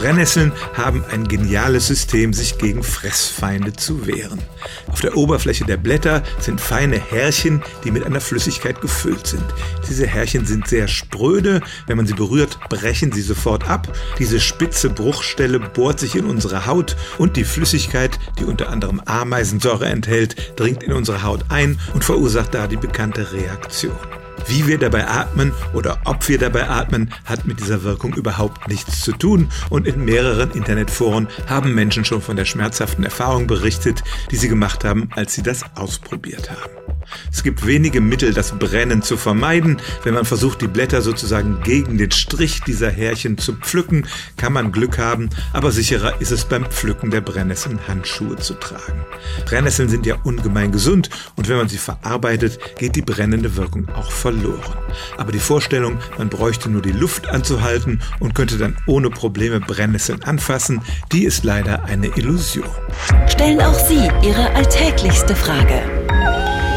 Brennnesseln haben ein geniales System, sich gegen Fressfeinde zu wehren. Auf der Oberfläche der Blätter sind feine Härchen, die mit einer Flüssigkeit gefüllt sind. Diese Härchen sind sehr spröde. Wenn man sie berührt, brechen sie sofort ab. Diese spitze Bruchstelle bohrt sich in unsere Haut und die Flüssigkeit, die unter anderem Ameisensäure enthält, dringt in unsere Haut ein und verursacht da die bekannte Reaktion. Wie wir dabei atmen oder ob wir dabei atmen, hat mit dieser Wirkung überhaupt nichts zu tun. Und in mehreren Internetforen haben Menschen schon von der schmerzhaften Erfahrung berichtet, die sie gemacht haben, als sie das ausprobiert haben. Es gibt wenige Mittel, das Brennen zu vermeiden. Wenn man versucht, die Blätter sozusagen gegen den Strich dieser Härchen zu pflücken, kann man Glück haben, aber sicherer ist es beim Pflücken der Brennnesseln Handschuhe zu tragen. Brennnesseln sind ja ungemein gesund und wenn man sie verarbeitet, geht die brennende Wirkung auch verloren. Aber die Vorstellung, man bräuchte nur die Luft anzuhalten und könnte dann ohne Probleme Brennnesseln anfassen, die ist leider eine Illusion. Stellen auch Sie Ihre alltäglichste Frage